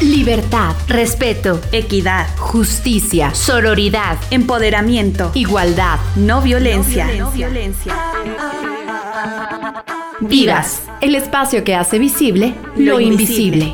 Libertad, respeto, equidad, justicia, sororidad, empoderamiento, igualdad, no violencia. No violencia. Vivas, el espacio que hace visible lo, invisible.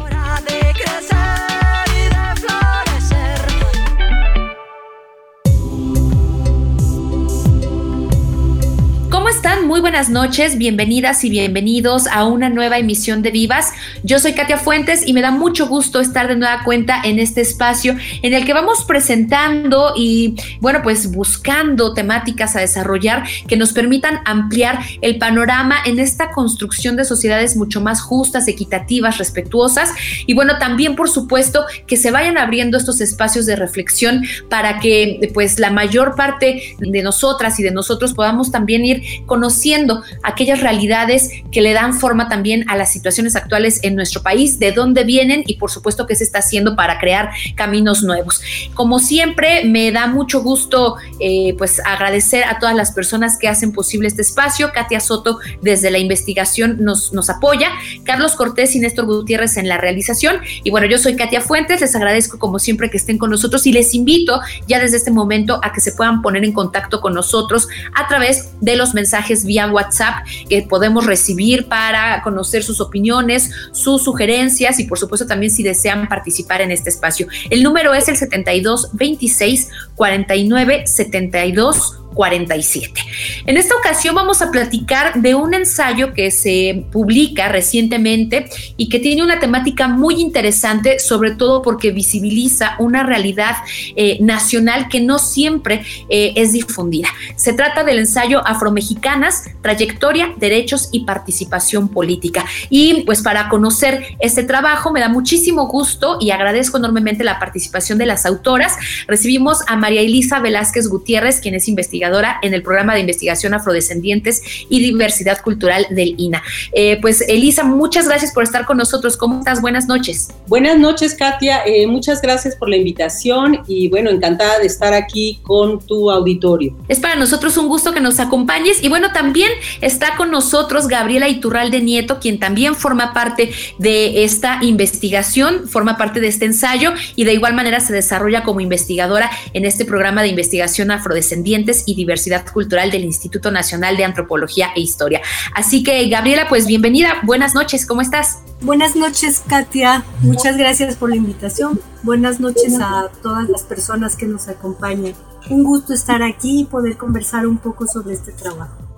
Buenas noches, bienvenidas y bienvenidos a una nueva emisión de Vivas. Yo soy Katia Fuentes y me da mucho gusto estar de nueva cuenta en este espacio en el que vamos presentando y, bueno, pues buscando temáticas a desarrollar que nos permitan ampliar el panorama en esta construcción de sociedades mucho más justas, equitativas, respetuosas y, bueno, también, por supuesto, que se vayan abriendo estos espacios de reflexión para que, pues, la mayor parte de nosotras y de nosotros podamos también ir conociendo aquellas realidades que le dan forma también a las situaciones actuales en nuestro país, de dónde vienen y por supuesto qué se está haciendo para crear caminos nuevos. Como siempre, me da mucho gusto eh, pues agradecer a todas las personas que hacen posible este espacio. Katia Soto desde la investigación nos, nos apoya, Carlos Cortés y Néstor Gutiérrez en la realización. Y bueno, yo soy Katia Fuentes, les agradezco como siempre que estén con nosotros y les invito ya desde este momento a que se puedan poner en contacto con nosotros a través de los mensajes vía WhatsApp que podemos recibir para conocer sus opiniones, sus sugerencias y por supuesto también si desean participar en este espacio. El número es el 72 26 49 72 47. En esta ocasión vamos a platicar de un ensayo que se publica recientemente y que tiene una temática muy interesante, sobre todo porque visibiliza una realidad eh, nacional que no siempre eh, es difundida. Se trata del ensayo Afromexicanas, Trayectoria, Derechos y Participación Política. Y pues para conocer este trabajo me da muchísimo gusto y agradezco enormemente la participación de las autoras. Recibimos a María Elisa Velázquez Gutiérrez, quien es investigadora en el programa de investigación afrodescendientes y diversidad cultural del INA. Eh, pues Elisa, muchas gracias por estar con nosotros. ¿Cómo estás? Buenas noches. Buenas noches, Katia. Eh, muchas gracias por la invitación y bueno, encantada de estar aquí con tu auditorio. Es para nosotros un gusto que nos acompañes y bueno, también está con nosotros Gabriela Iturralde Nieto, quien también forma parte de esta investigación, forma parte de este ensayo y de igual manera se desarrolla como investigadora en este programa de investigación afrodescendientes y diversidad cultural del Instituto Nacional de Antropología e Historia. Así que, Gabriela, pues bienvenida. Buenas noches, ¿cómo estás? Buenas noches, Katia. Muchas gracias por la invitación. Buenas noches a todas las personas que nos acompañan. Un gusto estar aquí y poder conversar un poco sobre este trabajo.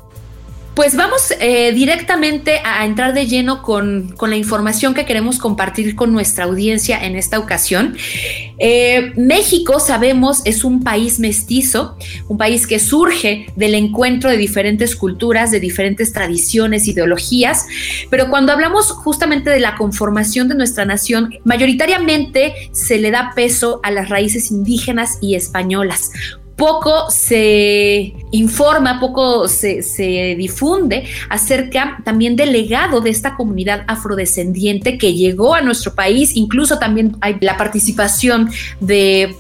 Pues vamos eh, directamente a entrar de lleno con, la información que queremos compartir con nuestra audiencia en esta ocasión. Eh, México, sabemos, es un país mestizo, un país que surge del encuentro de diferentes culturas, de diferentes tradiciones, ideologías, pero cuando hablamos justamente de la conformación de nuestra nación, mayoritariamente se le da peso a las raíces indígenas y españolas poco se informa, poco se, difunde acerca también del legado de esta comunidad afrodescendiente que llegó a nuestro país, incluso también hay la participación de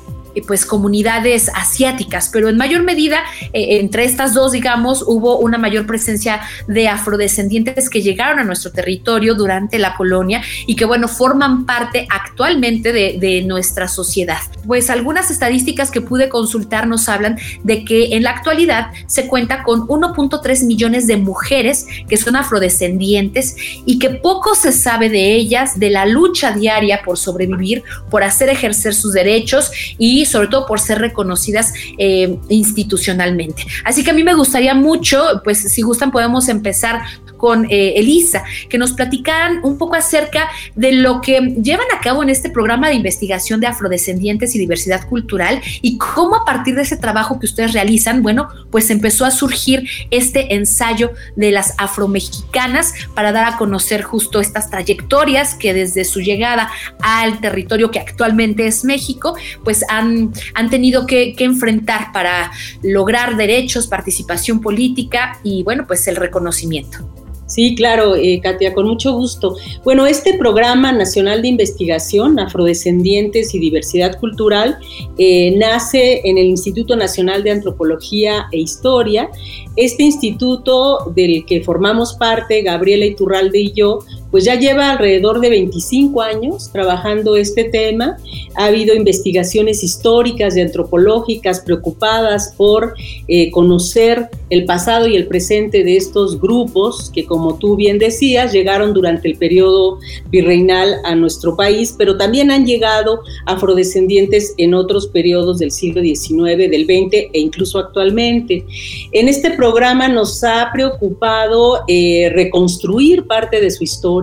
pues comunidades asiáticas, pero en mayor medida eh, entre estas dos, digamos, hubo una mayor presencia de afrodescendientes que llegaron a nuestro territorio durante la colonia y que, bueno, forman parte actualmente de, de nuestra sociedad. Pues algunas estadísticas que pude consultar nos hablan de que en la actualidad se cuenta con 1.3 millones de mujeres que son afrodescendientes y que poco se sabe de ellas, de la lucha diaria por sobrevivir, por hacer ejercer sus derechos y sobre todo por ser reconocidas eh, institucionalmente. Así que a mí me gustaría mucho, pues si gustan podemos empezar con eh, Elisa, que nos platicaran un poco acerca de lo que llevan a cabo en este programa de investigación de afrodescendientes y diversidad cultural y cómo a partir de ese trabajo que ustedes realizan, bueno, pues empezó a surgir este ensayo de las afromexicanas para dar a conocer justo estas trayectorias que desde su llegada al territorio que actualmente es México, pues han, han tenido que, enfrentar para lograr derechos, participación política y bueno, pues el reconocimiento. Sí, claro, eh, Katia, con mucho gusto. Bueno, este programa nacional de investigación, Afrodescendientes y Diversidad Cultural, eh, nace en el Instituto Nacional de Antropología e Historia. Este instituto del que formamos parte, Gabriela Iturralde y yo, pues ya lleva alrededor de 25 años trabajando este tema. Ha habido investigaciones históricas y antropológicas preocupadas por eh, conocer el pasado y el presente de estos grupos que, como tú bien decías, llegaron durante el periodo virreinal a nuestro país, pero también han llegado afrodescendientes en otros periodos del siglo XIX, del XX e incluso actualmente. En este programa nos ha preocupado eh, reconstruir parte de su historia,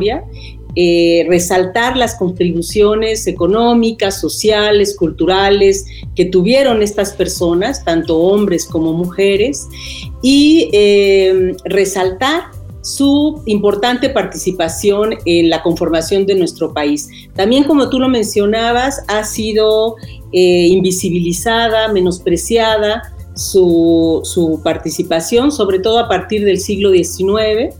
eh, resaltar las contribuciones económicas, sociales, culturales que tuvieron estas personas, tanto hombres como mujeres, y eh, resaltar su importante participación en la conformación de nuestro país. También, como tú lo mencionabas, ha sido invisibilizada, menospreciada, su, participación, sobre todo a partir del siglo XIX,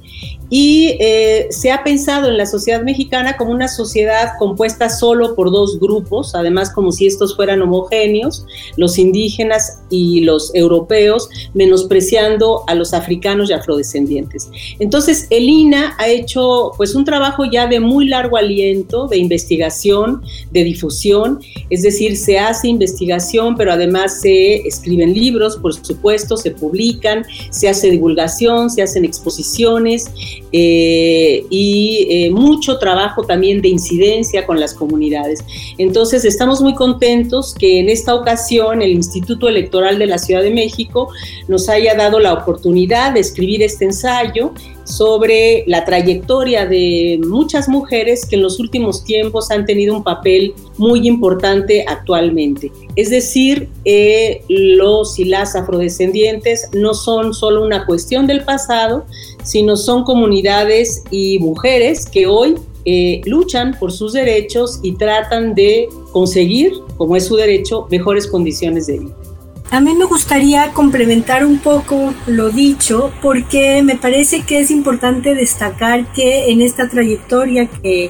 y eh, se ha pensado en la sociedad mexicana como una sociedad compuesta solo por dos grupos, además como si estos fueran homogéneos, los indígenas y los europeos, menospreciando a los africanos y afrodescendientes. Entonces, el INA ha hecho pues un trabajo ya de muy largo aliento, de investigación, de difusión, es decir, se hace investigación, pero además se escriben libros, por supuesto, se publican, se hace divulgación, se hacen exposiciones, eh, y eh, mucho trabajo también de incidencia con las comunidades. Entonces, estamos muy contentos que en esta ocasión el Instituto Electoral de la Ciudad de México nos haya dado la oportunidad de escribir este ensayo sobre la trayectoria de muchas mujeres que en los últimos tiempos han tenido un papel muy importante actualmente. Es decir, eh, los y las afrodescendientes no son solo una cuestión del pasado, sino son comunidades y mujeres que hoy eh, luchan por sus derechos y tratan de conseguir, como es su derecho, mejores condiciones de vida. A mí me gustaría complementar un poco lo dicho porque me parece que es importante destacar que en esta trayectoria que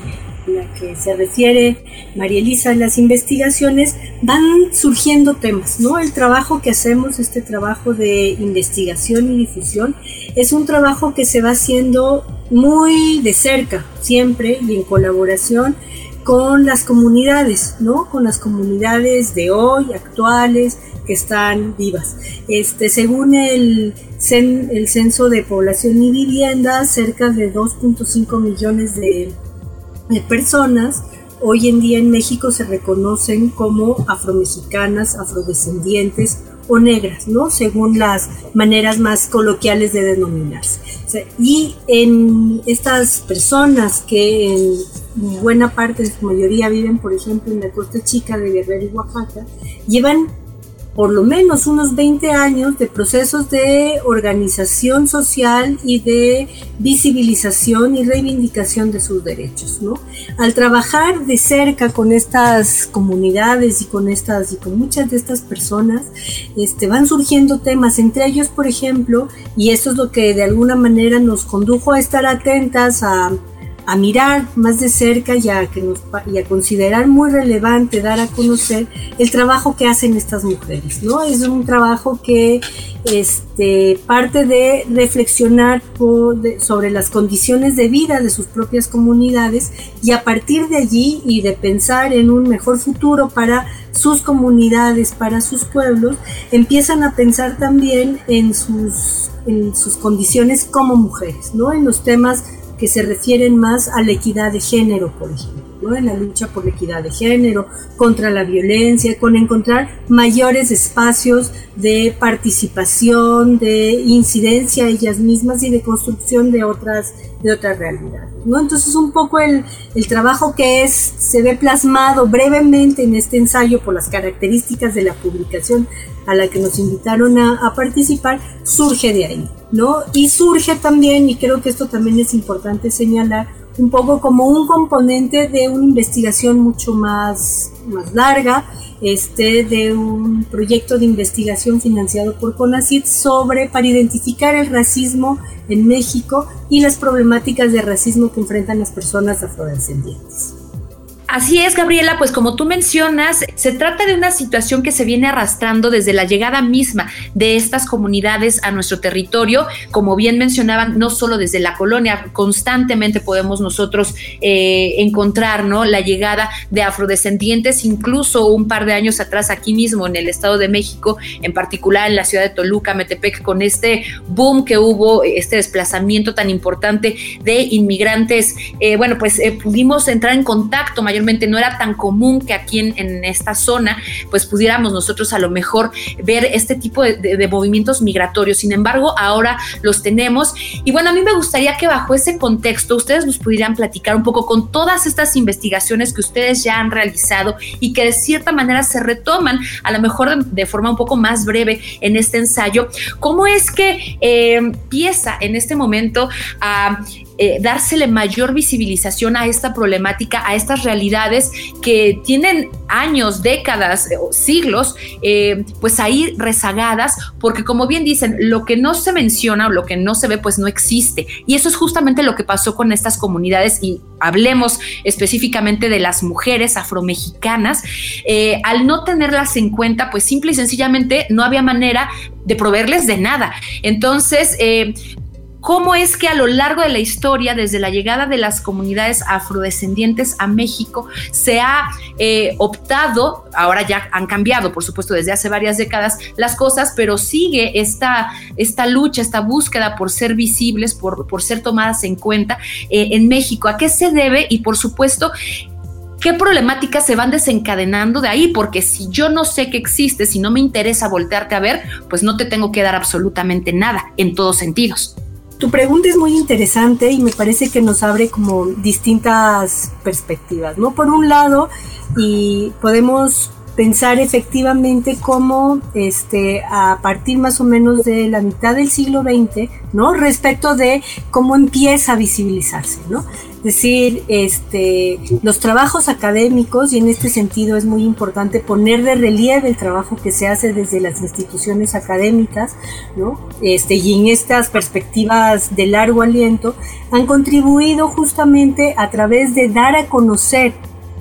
la que se refiere María Elisa las investigaciones van surgiendo temas, ¿no? El trabajo que hacemos, este trabajo de investigación y difusión, es un trabajo que se va haciendo muy de cerca, siempre y en colaboración con las comunidades, ¿no? Con las comunidades de hoy, actuales, que están vivas. Este, según el, el Censo de Población y Vivienda, cerca de 2.5 millones de, de personas hoy en día en México se reconocen como afromexicanas, afrodescendientes o negras, ¿no? Según las maneras más coloquiales de denominarse. y en estas personas que en buena parte, de su mayoría viven, por ejemplo, en la costa chica de Guerrero y Oaxaca, llevan por lo menos unos 20 años de procesos de organización social y de visibilización y reivindicación de sus derechos, ¿no? Al trabajar de cerca con estas comunidades y con estas y con muchas de estas personas, este, van surgiendo temas, entre ellos, por ejemplo, y esto es lo que de alguna manera nos condujo a estar atentas a a mirar más de cerca y a, que nos, y a considerar muy relevante dar a conocer el trabajo que hacen estas mujeres, ¿no? Es un trabajo que este, parte de reflexionar sobre las condiciones de vida de sus propias comunidades y a partir de allí y de pensar en un mejor futuro para sus comunidades, para sus pueblos, empiezan a pensar también en sus, en sus condiciones como mujeres, ¿no? En los temas que se refieren más a la equidad de género, por ejemplo, ¿no? en la lucha por la equidad de género, contra la violencia, con encontrar mayores espacios de participación, de incidencia ellas mismas y de construcción de otras, de otras realidades. ¿no? Entonces un poco el, el trabajo que es, se ve plasmado brevemente en este ensayo por las características de la publicación a la que nos invitaron a, a participar, surge de ahí. ¿No? Y surge también, y creo que esto también es importante señalar, un poco como un componente de una investigación mucho más, más larga, este, de un proyecto de investigación financiado por CONACYT sobre, para identificar el racismo en México y las problemáticas de racismo que enfrentan las personas afrodescendientes. Así es, Gabriela, pues como tú mencionas, se trata de una situación que se viene arrastrando desde la llegada misma de estas comunidades a nuestro territorio. Como bien mencionaban, no solo desde la colonia, constantemente podemos nosotros eh, encontrar ¿no? la llegada de afrodescendientes, incluso un par de años atrás aquí mismo en el Estado de México, en particular en la ciudad de Toluca, Metepec, con este boom que hubo, este desplazamiento tan importante de inmigrantes. Eh, bueno, pues eh, pudimos entrar en contacto mayor no era tan común que aquí en, esta zona, pues pudiéramos nosotros a lo mejor ver este tipo de, movimientos migratorios. Sin embargo, ahora los tenemos. Y bueno, a mí me gustaría que bajo ese contexto ustedes nos pudieran platicar un poco con todas estas investigaciones que ustedes ya han realizado y que de cierta manera se retoman, a lo mejor de, forma un poco más breve en este ensayo, cómo es que eh, empieza en este momento a eh, dársele mayor visibilización a esta problemática, a estas realidades que tienen años, décadas, o siglos, eh, pues ahí rezagadas, porque como bien dicen, lo que no se menciona o lo que no se ve, pues no existe. Y eso es justamente lo que pasó con estas comunidades y hablemos específicamente de las mujeres afromexicanas, eh, al no tenerlas en cuenta, pues simple y sencillamente no había manera de proveerles de nada. Entonces, cómo es que a lo largo de la historia, desde la llegada de las comunidades afrodescendientes a México, se ha eh, optado, ahora ya han cambiado, por supuesto, desde hace varias décadas las cosas, pero sigue esta, esta lucha, esta búsqueda por ser visibles, por, por ser tomadas en cuenta eh, en México. ¿A qué se debe? Y por supuesto, ¿Qué problemáticas se van desencadenando de ahí? Porque si yo no sé que existe, si no me interesa voltearte a ver, pues no te tengo que dar absolutamente nada en todos sentidos. Tu pregunta es muy interesante y me parece que nos abre como distintas perspectivas, ¿no? Por un lado, y podemos pensar efectivamente cómo este, a partir más o menos de la mitad del siglo XX, ¿no? Respecto de cómo empieza a visibilizarse, ¿no? Decir, este, los trabajos académicos, y en este sentido es muy importante poner de relieve el trabajo que se hace desde las instituciones académicas, ¿no? Este, y en estas perspectivas de largo aliento, han contribuido justamente a través de dar a conocer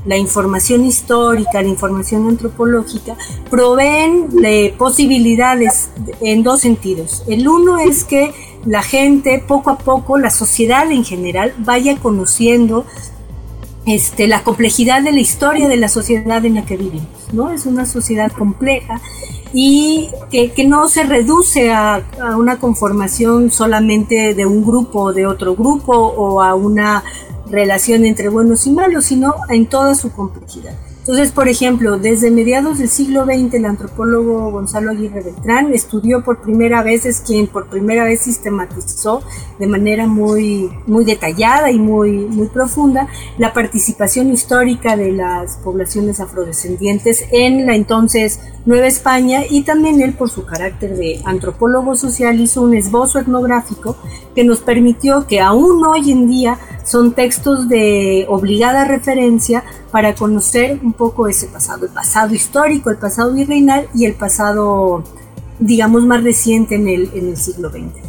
la información histórica, la información antropológica, proveen de posibilidades en dos sentidos. El uno es que la gente poco a poco, la sociedad en general, vaya conociendo este, la complejidad de la historia de la sociedad en la que vivimos, ¿no? Es una sociedad compleja y que, no se reduce a, a, una conformación solamente de un grupo o de otro grupo o a una relación entre buenos y malos, sino en toda su complejidad. Entonces, por ejemplo, desde mediados del siglo XX, el antropólogo Gonzalo Aguirre Beltrán estudió por primera vez, es quien por primera vez sistematizó de manera muy, muy detallada y muy, muy profunda la participación histórica de las poblaciones afrodescendientes en la entonces Nueva España y también él, por su carácter de antropólogo social, hizo un esbozo etnográfico que nos permitió que aún hoy en día son textos de obligada referencia para conocer un poco ese pasado, el pasado histórico, el pasado virreinal y el pasado, digamos, más reciente en el, en el siglo XX.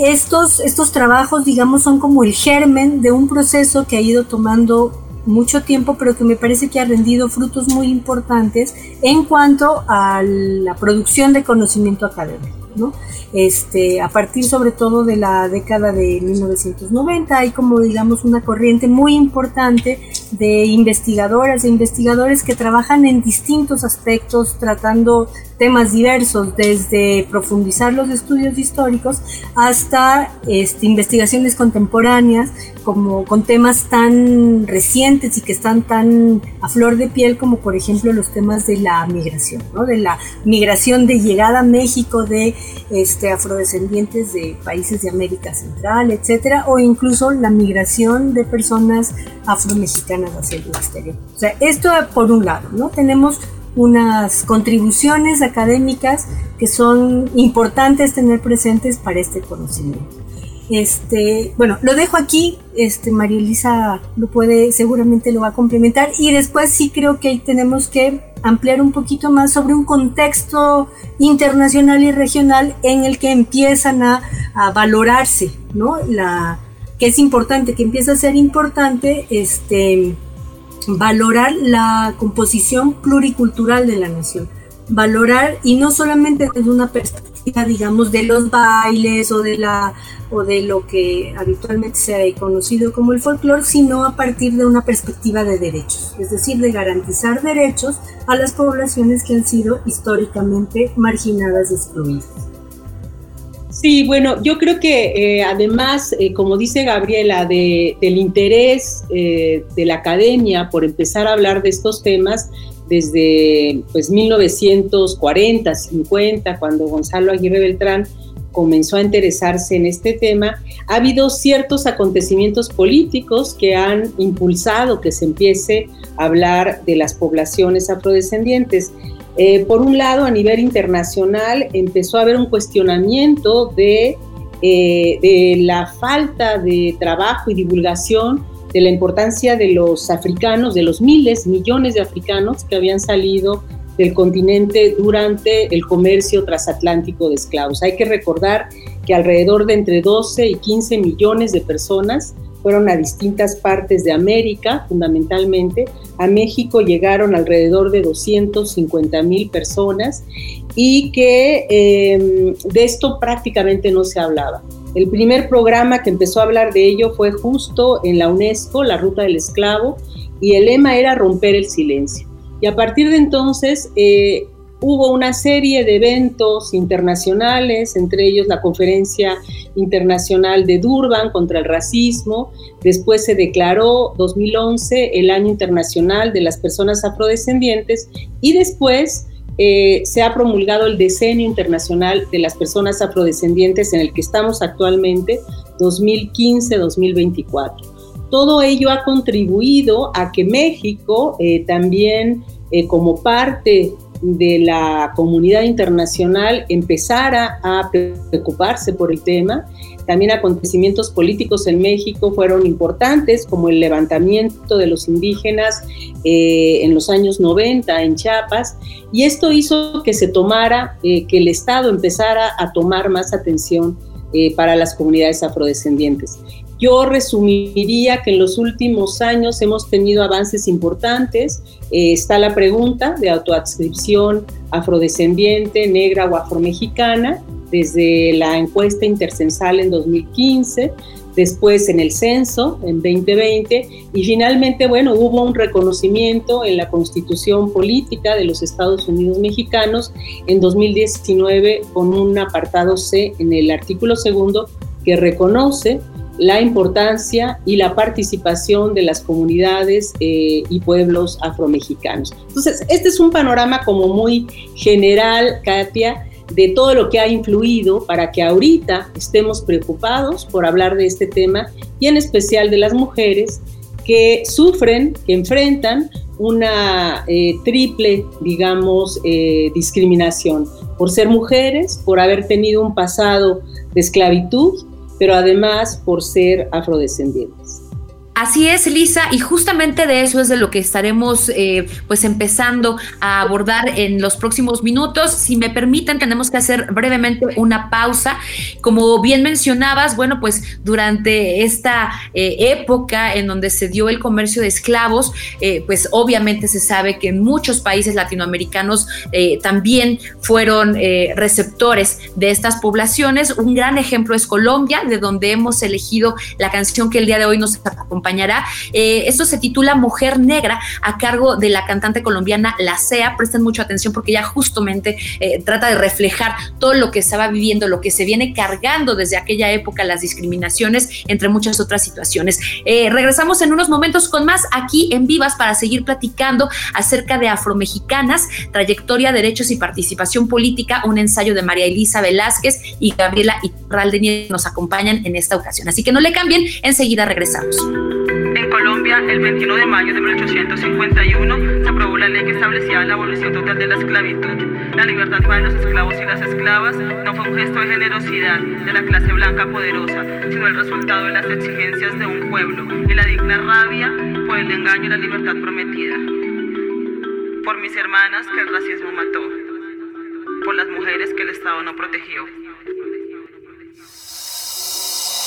Estos, estos trabajos, digamos, son como el germen de un proceso que ha ido tomando mucho tiempo, pero que me parece que ha rendido frutos muy importantes en cuanto a la producción de conocimiento académico. ¿No? Este, a partir sobre todo de la década de 1990 hay como digamos una corriente muy importante de investigadoras e investigadores que trabajan en distintos aspectos tratando temas diversos, desde profundizar los estudios históricos hasta este, investigaciones contemporáneas, como con temas tan recientes y que están tan a flor de piel como por ejemplo los temas de la migración, ¿no? de la migración de llegada a México de este, afrodescendientes de países de América Central, etcétera, o incluso la migración de personas afromexicanas hacia el exterior. O sea, esto por un lado, ¿no? Tenemos unas contribuciones académicas que son importantes tener presentes para este conocimiento. Este, bueno, lo dejo aquí, este, María Elisa lo puede, seguramente lo va a complementar y después sí creo que tenemos que ampliar un poquito más sobre un contexto internacional y regional en el que empiezan a, a valorarse, ¿no? La, es importante, que empieza a ser importante, este, valorar la composición pluricultural de la nación, valorar y no solamente desde una perspectiva, digamos, de los bailes o de la o de lo que habitualmente se ha conocido como el folclore, sino a partir de una perspectiva de derechos, es decir, de garantizar derechos a las poblaciones que han sido históricamente marginadas y excluidas. Sí, bueno, yo creo que eh, además, eh, como dice Gabriela, del interés eh, de la academia por empezar a hablar de estos temas desde pues 1940, 50, cuando Gonzalo Aguirre Beltrán comenzó a interesarse en este tema, ha habido ciertos acontecimientos políticos que han impulsado que se empiece a hablar de las poblaciones afrodescendientes. Eh, por un lado, a nivel internacional, empezó a haber un cuestionamiento eh, de la falta de trabajo y divulgación de la importancia de los africanos, de los miles, millones de africanos que habían salido del continente durante el comercio transatlántico de esclavos. Hay que recordar que alrededor de entre 12 y 15 millones de personas fueron a distintas partes de América, fundamentalmente. A México llegaron alrededor de 250 mil personas y que em, de esto prácticamente no se hablaba. El primer programa que empezó a hablar de ello fue justo en la UNESCO, la Ruta del Esclavo, y el lema era romper el silencio. Y a partir de entonces eh, hubo una serie de eventos internacionales, entre ellos la Conferencia Internacional de Durban contra el Racismo. Después se declaró 2011 el Año Internacional de las Personas Afrodescendientes y después eh, se ha promulgado el Decenio Internacional de las Personas Afrodescendientes en el que estamos actualmente, 2015-2024 todo ello ha contribuido a que México eh, también eh, como parte de la comunidad internacional empezara a preocuparse por el tema. También acontecimientos políticos en México fueron importantes, como el levantamiento de los indígenas eh, en los años 90 en Chiapas, y esto hizo que se tomara, que el Estado empezara a tomar más atención para las comunidades afrodescendientes. Yo resumiría que en los últimos años hemos tenido avances importantes. Eh, está la pregunta de autoadscripción afrodescendiente, negra o afromexicana, desde la encuesta intercensal en 2015, después en el censo en 2020 y finalmente, bueno, hubo un reconocimiento en la constitución política de los Estados Unidos mexicanos en 2019 con un apartado C en el artículo segundo que reconoce la importancia y la participación de las comunidades eh, y pueblos afromexicanos. Entonces, este es un panorama como muy general, Katia, de todo lo que ha influido para que ahorita estemos preocupados por hablar de este tema y en especial de las mujeres que sufren, que enfrentan una eh, triple, digamos, eh, discriminación por ser mujeres, por haber tenido un pasado de esclavitud pero además por ser afrodescendientes. Así es, Lisa, y justamente de eso es de lo que estaremos eh, pues empezando a abordar en los próximos minutos. Si me permiten, tenemos que hacer brevemente una pausa. Como bien mencionabas, bueno, pues durante esta eh, época en donde se dio el comercio de esclavos, eh, pues obviamente se sabe que muchos países latinoamericanos también fueron receptores de estas poblaciones. Un gran ejemplo es Colombia, de donde hemos elegido la canción que el día de hoy nos acompaña Eh, esto se titula Mujer Negra a cargo de la cantante colombiana La Sea. Presten mucha atención porque ya justamente eh, trata de reflejar todo lo que estaba viviendo, lo que se viene cargando desde aquella época, las discriminaciones, entre muchas otras situaciones. Eh, regresamos en unos momentos con más aquí en Vivas para seguir platicando acerca de afromexicanas, trayectoria, derechos y participación política, un ensayo de María Elisa Velázquez y Gabriela Iturralde nos acompañan en esta ocasión. Así que no le cambien, enseguida regresamos. El 21 de mayo de 1851, se aprobó la ley que establecía la abolición total de la esclavitud. La libertad para los esclavos y las esclavas no fue un gesto de generosidad de la clase blanca poderosa, sino el resultado de las exigencias de un pueblo y la digna rabia por el engaño y la libertad prometida. Por mis hermanas que el racismo mató. Por las mujeres que el Estado no protegió.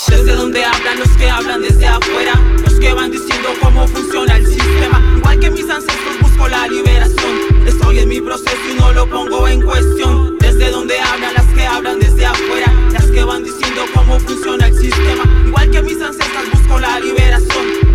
Desde donde hablan los que hablan desde afuera, los que van diciendo cómo funciona el sistema. Igual que mis ancestros busco la liberación, estoy en mi proceso y no lo pongo en cuestión. Desde donde hablan las que hablan desde afuera, las que van diciendo cómo funciona el sistema. Igual que mis ancestros busco la liberación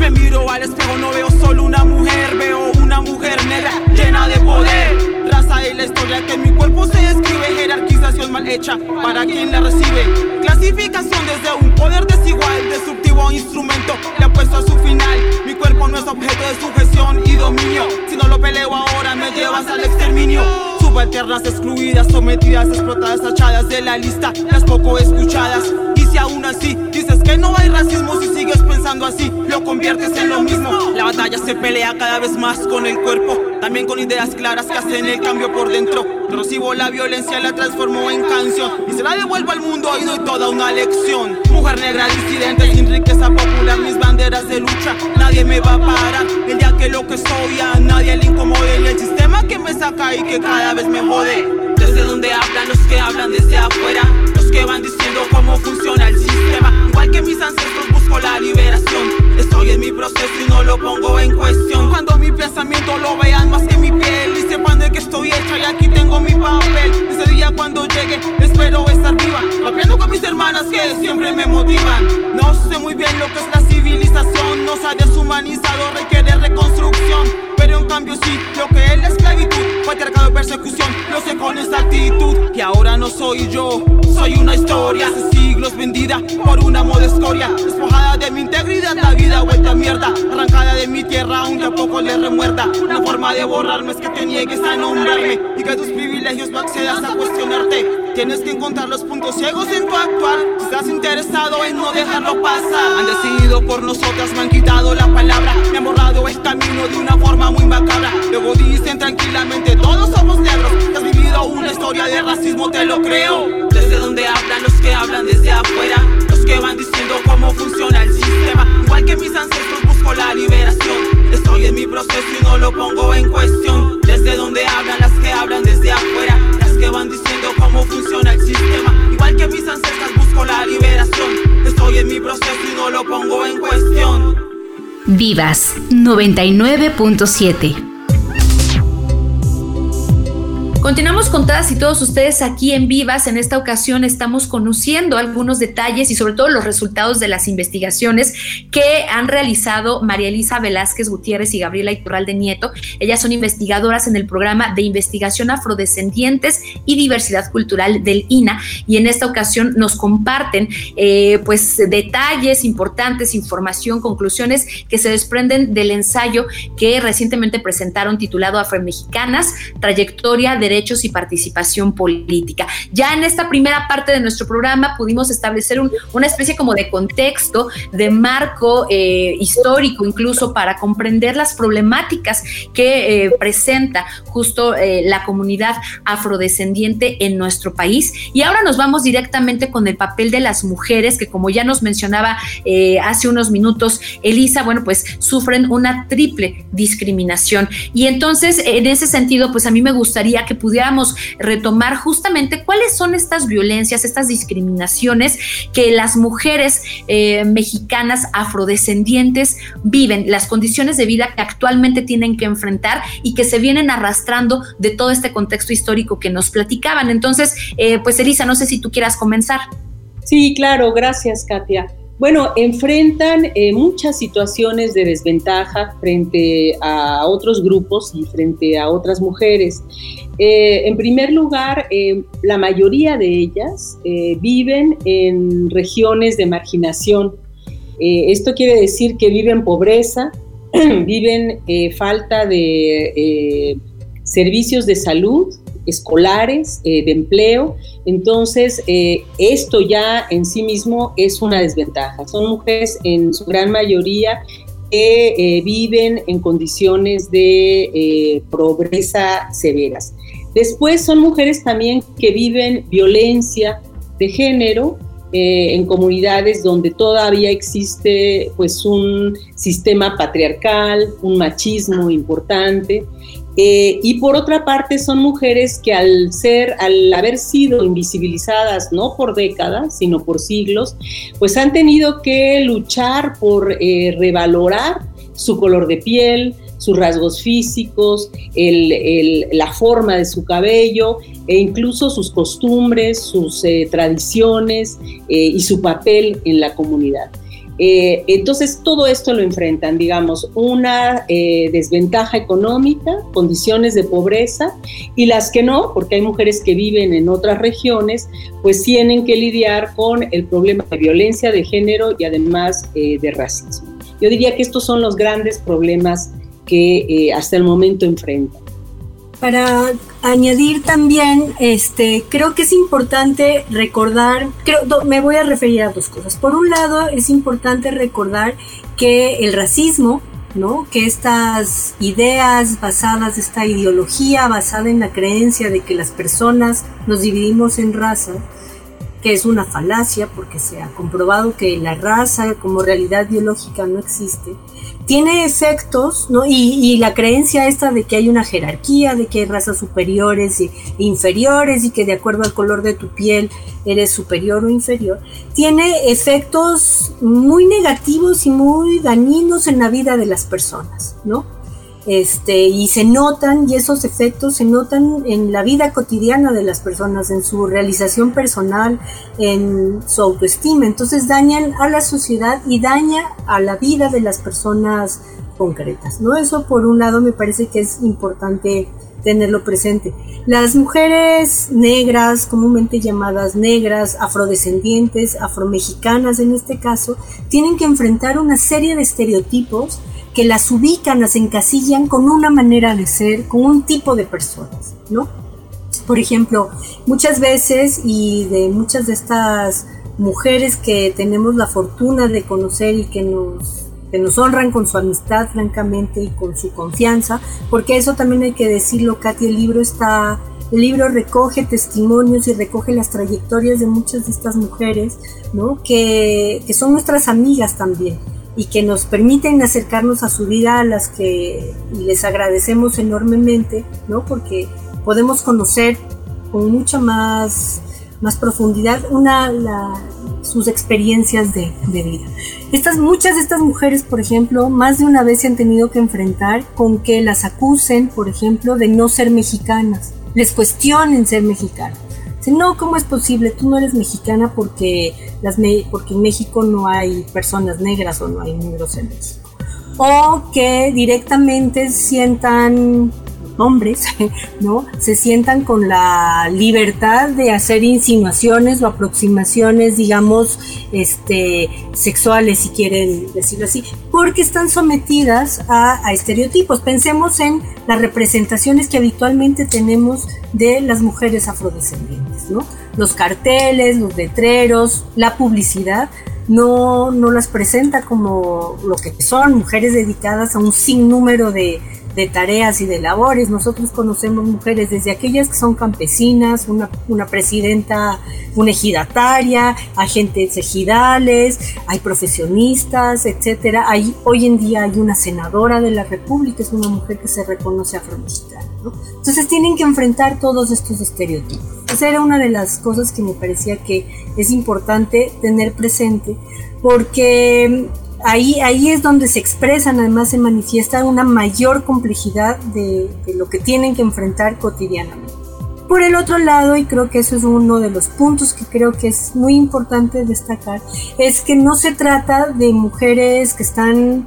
me miro al espejo, no veo solo una mujer, veo una mujer negra llena de poder. Raza y la historia que en mi cuerpo se describe, jerarquización mal hecha para quien la recibe. Clasificación desde un poder desigual, destructivo instrumento, le apuesto a su final. Mi cuerpo no es objeto de sujeción y dominio. Si no lo peleo ahora, me llevas al exterminio. Subalternas excluidas, sometidas, explotadas, tachadas de la lista, las poco escuchadas. Y si aún así dices que no hay racismo, si sigues pensando así, lo conviertes en lo mismo. La batalla se pelea cada vez más con el cuerpo, también con ideas claras que hacen el cambio por dentro. Recibo la violencia, la transformo en canción y se la devuelvo al mundo y doy toda una lección. Mujer negra disidente sin riqueza popular, mis banderas de lucha, nadie me va a parar. El día que lo que soy a nadie le incomode y el sistema que me saca y que cada vez me jode. Desde donde hablan los que hablan desde afuera, los que van diciendo cómo funciona el sistema. Igual que mis ancestros busco la liberación. Estoy en mi proceso y no lo pongo en cuestión. Cuando mi pensamiento lo vean más que mi piel y sepan de que estoy hecha y aquí tengo mi papel. Ese día cuando llegue espero estar viva, rapeando con mis hermanas que siempre me motivan. No sé muy bien lo que es civilización, nos ha deshumanizado, requiere reconstrucción. Pero en cambio sí, lo que es la esclavitud, patriarcado de persecución, lo sé con exactitud. Y ahora no soy yo, soy una historia hace siglos vendida por una moda escoria. Despojada de mi integridad, la vida vuelta a mierda. Arrancada de mi tierra, aunque a poco le remuerda. Una forma de borrarme es que te niegues a nombrarme y que tus privilegios no accedas a cuestionarte. Tienes que encontrar los puntos ciegos en tu actuar. Si estás interesado en no dejarlo pasar. Han decidido por nosotras, me han quitado la palabra. Me han borrado el camino de una forma muy macabra. Luego dicen tranquilamente, todos somos negros. Que has vivido una historia de racismo, te lo creo. Desde donde hablan los que hablan desde afuera. Los que van diciendo cómo funciona el sistema. Igual que mis ancestros busco la liberación. Estoy en mi proceso y no lo pongo en cuestión. Cómo funciona el sistema. Igual que mis ancestras busco la liberación. Estoy en mi proceso y no lo pongo en cuestión. Vivas 99.7 Continuamos con todas y todos ustedes aquí en Vivas. En esta ocasión estamos conociendo algunos detalles y sobre todo los resultados de las investigaciones que han realizado María Elisa Velázquez Gutiérrez y Gabriela Iturralde Nieto. Ellas son investigadoras en el programa de investigación afrodescendientes y diversidad cultural del INA y en esta ocasión nos comparten eh, pues detalles importantes, información, conclusiones que se desprenden del ensayo que recientemente presentaron titulado Afromexicanas, trayectoria de derechos y participación política. Ya en esta primera parte de nuestro programa pudimos establecer una especie como de contexto, de marco eh, histórico incluso para comprender las problemáticas que eh, presenta justo eh, la comunidad afrodescendiente en nuestro país. Y ahora nos vamos directamente con el papel de las mujeres, que como ya nos mencionaba hace unos minutos Elisa, bueno, pues sufren una triple discriminación. Y entonces, en ese sentido, pues a mí me gustaría que pudiéramos retomar justamente cuáles son estas violencias, estas discriminaciones que las mujeres eh, mexicanas afrodescendientes viven, las condiciones de vida que actualmente tienen que enfrentar y que se vienen arrastrando de todo este contexto histórico que nos platicaban. Entonces, eh, pues Elisa, no sé si tú quieras comenzar. Sí, claro, gracias Katia. Bueno, enfrentan eh, muchas situaciones de desventaja frente a otros grupos y frente a otras mujeres. Eh, en primer lugar, eh, la mayoría de ellas viven en regiones de marginación. esto quiere decir que viven pobreza, viven falta de servicios de salud, escolares, eh, de empleo. Entonces, eh, esto ya en sí mismo es una desventaja. Son mujeres en su gran mayoría que eh, viven en condiciones de pobreza severas. Después son mujeres también que viven violencia de género, en comunidades donde todavía existe pues un sistema patriarcal, un machismo importante eh, y por otra parte son mujeres que al ser, al haber sido invisibilizadas no por décadas, sino por siglos, pues han tenido que luchar por eh, revalorar su color de piel, sus rasgos físicos, la forma de su cabello e incluso sus costumbres, sus eh, tradiciones y su papel en la comunidad. Eh, entonces, todo esto lo enfrentan, digamos, una eh, desventaja económica, condiciones de pobreza, y las que no, porque hay mujeres que viven en otras regiones, pues tienen que lidiar con el problema de violencia de género y además eh, de racismo. Yo diría que estos son los grandes problemas que hasta el momento enfrentan. Para añadir también, este, creo que es importante recordar, creo, me voy a referir a dos cosas. Por un lado, es importante recordar que el racismo, ¿no? Que estas ideas basadas, esta ideología basada en la creencia de que las personas nos dividimos en raza, que es una falacia porque se ha comprobado que la raza como realidad biológica no existe, tiene efectos, ¿no? Y, la creencia esta de que hay una jerarquía, de que hay razas superiores e inferiores y que de acuerdo al color de tu piel eres superior o inferior, tiene efectos muy negativos y muy dañinos en la vida de las personas, ¿no? Este, y se notan, y esos efectos se notan en la vida cotidiana de las personas, en su realización personal, en su autoestima. Entonces dañan a la sociedad y daña a la vida de las personas concretas. ¿no? Eso por un lado me parece que es importante tenerlo presente. Las mujeres negras, comúnmente llamadas negras, afrodescendientes, afromexicanas en este caso, tienen que enfrentar una serie de estereotipos que las ubican, las encasillan con una manera de ser, con un tipo de personas, ¿no? Por ejemplo, muchas veces y de muchas de estas mujeres que tenemos la fortuna de conocer y que nos, que nos honran con su amistad, francamente, y con su confianza, porque eso también hay que decirlo, Katy, el libro está el libro recoge testimonios y recoge las trayectorias de muchas de estas mujeres, ¿no? Que, que, son nuestras amigas también y que nos permiten acercarnos a su vida a las que les agradecemos enormemente, ¿no? Porque podemos conocer con mucha más, más profundidad una, sus experiencias de, de, vida. Estas, muchas de estas mujeres, por ejemplo, más de una vez se han tenido que enfrentar con que las acusen, por ejemplo, de no ser mexicanas, les cuestionen ser mexicanas no, ¿cómo es posible? Tú no eres mexicana porque, las porque en México no hay personas negras o no hay negros en México. O que directamente sientan hombres, ¿no? Se sientan con la libertad de hacer insinuaciones o aproximaciones, digamos, este, sexuales, si quieren decirlo así, porque están sometidas a, estereotipos. Pensemos en las representaciones que habitualmente tenemos de las mujeres afrodescendientes, ¿no? Los carteles, los letreros, la publicidad, no, no las presenta como lo que son, mujeres dedicadas a un sinnúmero de, de tareas y de labores. Nosotros conocemos mujeres desde aquellas que son campesinas, una, una presidenta, una ejidataria, agentes ejidales, hay profesionistas, etcétera. Hay, hoy en día hay una senadora de la República, es una mujer que se reconoce afromexicana. ¿no? Entonces tienen que enfrentar todos estos estereotipos. Esa era una de las cosas que me parecía que es importante tener presente, porque ahí, ahí es donde se expresan, además se manifiesta una mayor complejidad de, lo que tienen que enfrentar cotidianamente. Por el otro lado, y creo que eso es uno de los puntos que creo que es muy importante destacar, es que no se trata de mujeres que están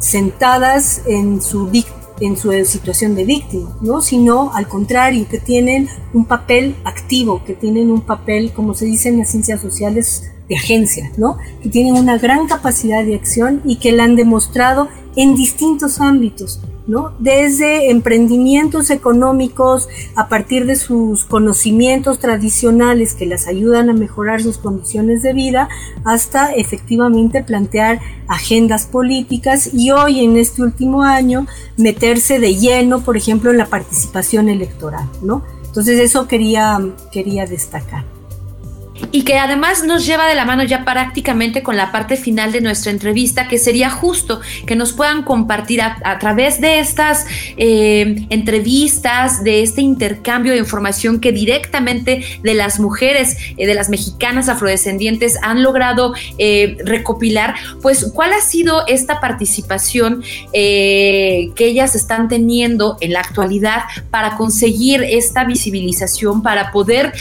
sentadas en su, en su situación de víctima, ¿no? sino al contrario, que tienen un papel activo, que tienen un papel, como se dice en las ciencias sociales, de agencia, ¿no? Que tienen una gran capacidad de acción y que la han demostrado en distintos ámbitos, ¿no? Desde emprendimientos económicos a partir de sus conocimientos tradicionales que las ayudan a mejorar sus condiciones de vida hasta efectivamente plantear agendas políticas y hoy en este último año meterse de lleno, por ejemplo, en la participación electoral, ¿no? Entonces eso quería, quería destacar y que además nos lleva de la mano ya prácticamente con la parte final de nuestra entrevista, que sería justo que nos puedan compartir a, través de estas eh, entrevistas, de este intercambio de información que directamente de las mujeres, eh, de las mexicanas afrodescendientes han logrado eh, recopilar, pues cuál ha sido esta participación que ellas están teniendo en la actualidad para conseguir esta visibilización, para poder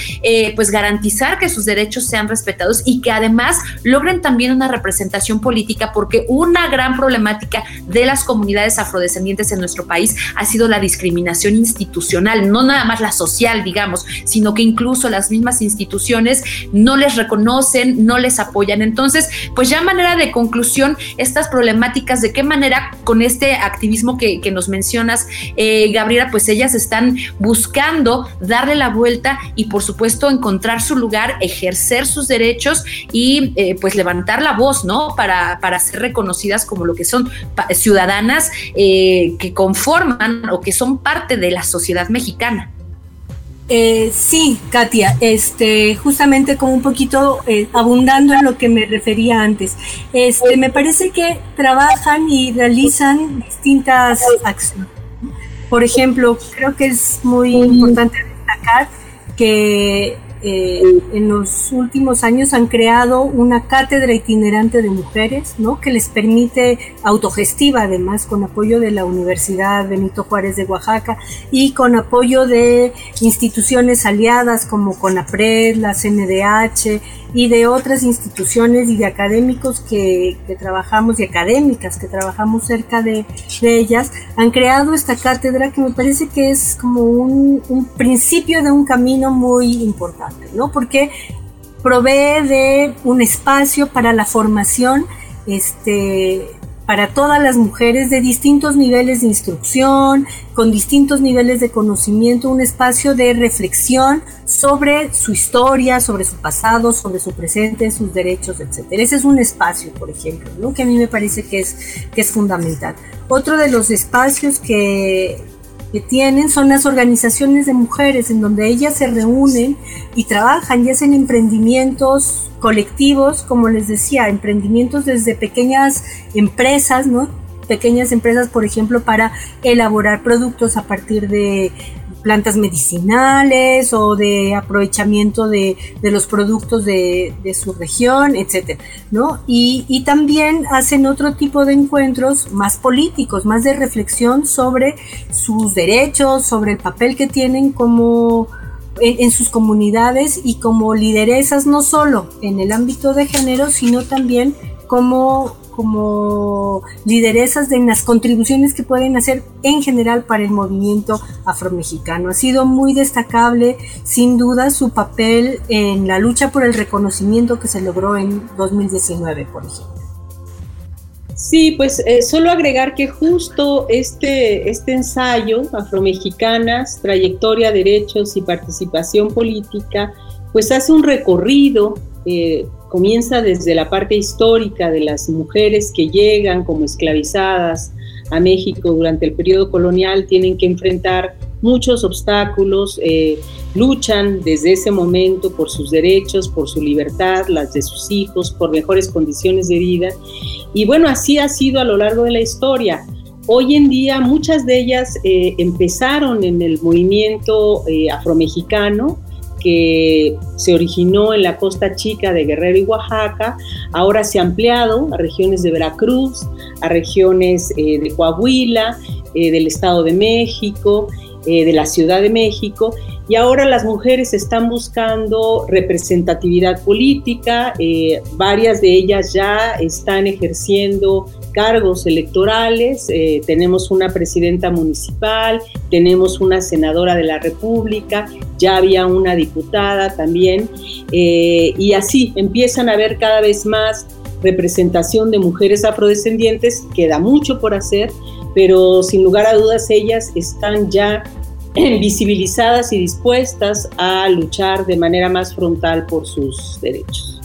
pues garantizar que sus sus derechos sean respetados y que además logren también una representación política, porque una gran problemática de las comunidades afrodescendientes en nuestro país ha sido la discriminación institucional, no nada más la social, digamos, sino que incluso las mismas instituciones no les reconocen, no les apoyan. Entonces, pues ya manera de conclusión, estas problemáticas, de qué manera con este activismo que, nos mencionas, eh, Gabriela, pues ellas están buscando darle la vuelta y por supuesto encontrar su lugar, ejercer sus derechos y eh, pues levantar la voz, ¿no? Para, para ser reconocidas como lo que son ciudadanas eh, que conforman o que son parte de la sociedad mexicana. Eh, sí, Katia, este, justamente como un poquito abundando en lo que me refería antes. Este, me parece que trabajan y realizan distintas acciones. Por ejemplo, creo que es muy importante destacar que eh, en los últimos años han creado una cátedra itinerante de mujeres, ¿no? Que les permite autogestiva, además, con apoyo de la Universidad Benito Juárez de Oaxaca y con apoyo de instituciones aliadas como CONAPRED, la CNDH, y de otras instituciones y de académicos que, trabajamos y académicas que trabajamos cerca de, ellas, han creado esta cátedra que me parece que es como un, un principio de un camino muy importante, ¿no? Porque provee de un espacio para la formación este, para todas las mujeres de distintos niveles de instrucción, con distintos niveles de conocimiento, un espacio de reflexión sobre su historia, sobre su pasado, sobre su presente, sus derechos, etc. Ese es un espacio, por ejemplo, ¿no? que a mí me parece que es, que es fundamental. Otro de los espacios que, que tienen son las organizaciones de mujeres en donde ellas se reúnen y trabajan y hacen emprendimientos colectivos, como les decía, emprendimientos desde pequeñas empresas, ¿no? Pequeñas empresas, por ejemplo, para elaborar productos a partir de plantas medicinales o de aprovechamiento de, los productos de, su región, etcétera, ¿no? Y, y, también hacen otro tipo de encuentros más políticos, más de reflexión sobre sus derechos, sobre el papel que tienen como en, sus comunidades y como lideresas no solo en el ámbito de género, sino también como como lideresas de las contribuciones que pueden hacer en general para el movimiento afromexicano. Ha sido muy destacable, sin duda, su papel en la lucha por el reconocimiento que se logró en 2019, por ejemplo. Sí, pues eh, solo agregar que justo este, este ensayo, Afromexicanas, Trayectoria, Derechos y Participación Política, pues hace un recorrido eh, comienza desde la parte histórica de las mujeres que llegan como esclavizadas a México durante el periodo colonial, tienen que enfrentar muchos obstáculos, eh, luchan desde ese momento por sus derechos, por su libertad, las de sus hijos, por mejores condiciones de vida. Y bueno, así ha sido a lo largo de la historia. Hoy en día muchas de ellas eh, empezaron en el movimiento eh, afromexicano, que se originó en la costa chica de Guerrero y Oaxaca, ahora se ha ampliado a regiones de Veracruz, a regiones eh, de Coahuila, eh, del Estado de México, eh, de la Ciudad de México, y ahora las mujeres están buscando representatividad política, varias de ellas ya están ejerciendo cargos electorales, tenemos una presidenta municipal, tenemos una senadora de la República, ya había una diputada también, eh, y así empiezan a haber cada vez más representación de mujeres afrodescendientes, queda mucho por hacer, pero sin lugar a dudas ellas están ya visibilizadas y dispuestas a luchar de manera más frontal por sus derechos.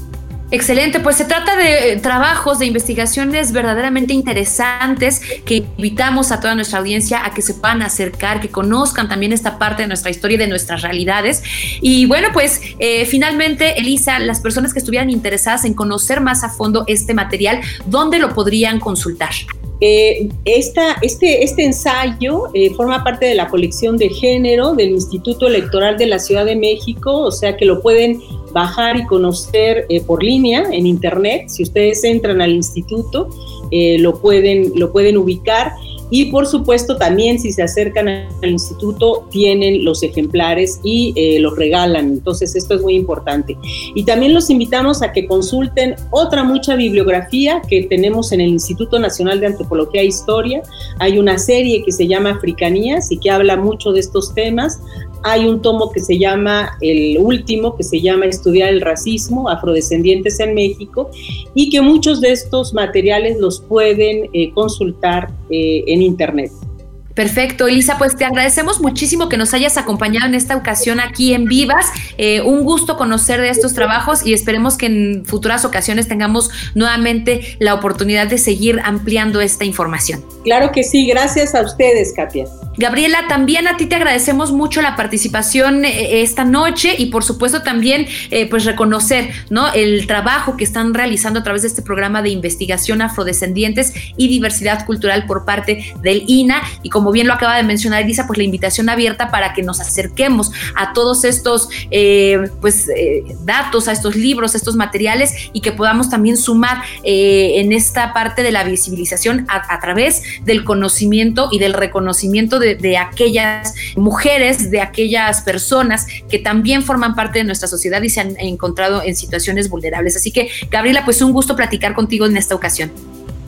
Excelente, pues se trata de eh, trabajos, de investigaciones verdaderamente interesantes que invitamos a toda nuestra audiencia a que se puedan acercar, que conozcan también esta parte de nuestra historia y de nuestras realidades. Y bueno, pues eh, finalmente, Elisa, las personas que estuvieran interesadas en conocer más a fondo este material, ¿dónde lo podrían consultar? Eh, este, este ensayo forma parte de la colección de género del Instituto Electoral de la Ciudad de México, o sea que lo pueden bajar y conocer eh, por línea en internet. Si ustedes entran al instituto, eh, lo pueden ubicar. Y por supuesto también si se acercan al instituto tienen los ejemplares y eh, los regalan. Entonces esto es muy importante. Y también los invitamos a que consulten otra mucha bibliografía que tenemos en el Instituto Nacional de Antropología e Historia. Hay una serie que se llama Africanías y que habla mucho de estos temas. Hay un tomo que se llama, el último, que se llama Estudiar el racismo, afrodescendientes en México, y que muchos de estos materiales los pueden eh, consultar eh, en Internet. Perfecto, Elisa, pues te agradecemos muchísimo que nos hayas acompañado en esta ocasión aquí en Vivas. Eh, un gusto conocer de estos trabajos y esperemos que en futuras ocasiones tengamos nuevamente la oportunidad de seguir ampliando esta información. Claro que sí, gracias a ustedes, Katia. Gabriela, también a ti te agradecemos mucho la participación eh, esta noche y por supuesto también eh, pues reconocer ¿no? el trabajo que están realizando a través de este programa de investigación afrodescendientes y diversidad cultural por parte del INA y como bien lo acaba de mencionar Elisa, pues la invitación abierta para que nos acerquemos a todos estos eh, pues datos, a estos libros, a estos materiales y que podamos también sumar en esta parte de la visibilización a través del conocimiento y del reconocimiento de de, aquellas mujeres, de aquellas personas que también forman parte de nuestra sociedad y se han encontrado en situaciones vulnerables. Así que, Gabriela, pues un gusto platicar contigo en esta ocasión.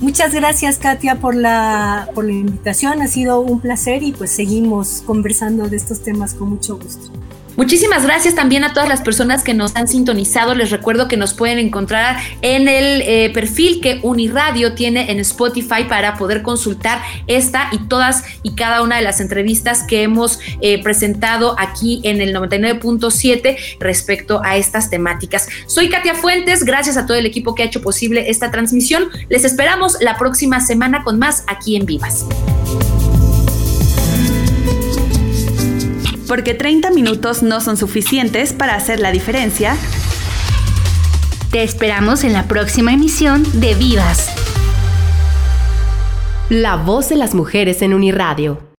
Muchas gracias Katia por la, por la invitación, ha sido un placer y pues seguimos conversando de estos temas con mucho gusto. Muchísimas gracias también a todas las personas que nos han sintonizado. Les recuerdo que nos pueden encontrar en el eh, perfil que Uniradio tiene en Spotify para poder consultar esta y todas y cada una de las entrevistas que hemos eh, presentado aquí en el 99.7 respecto a estas temáticas. Soy Katia Fuentes, gracias a todo el equipo que ha hecho posible esta transmisión. Les esperamos la próxima semana con más aquí en Vivas. Porque 30 minutos no son suficientes para hacer la diferencia. Te esperamos en la próxima emisión de Vivas. La voz de las mujeres en Uniradio.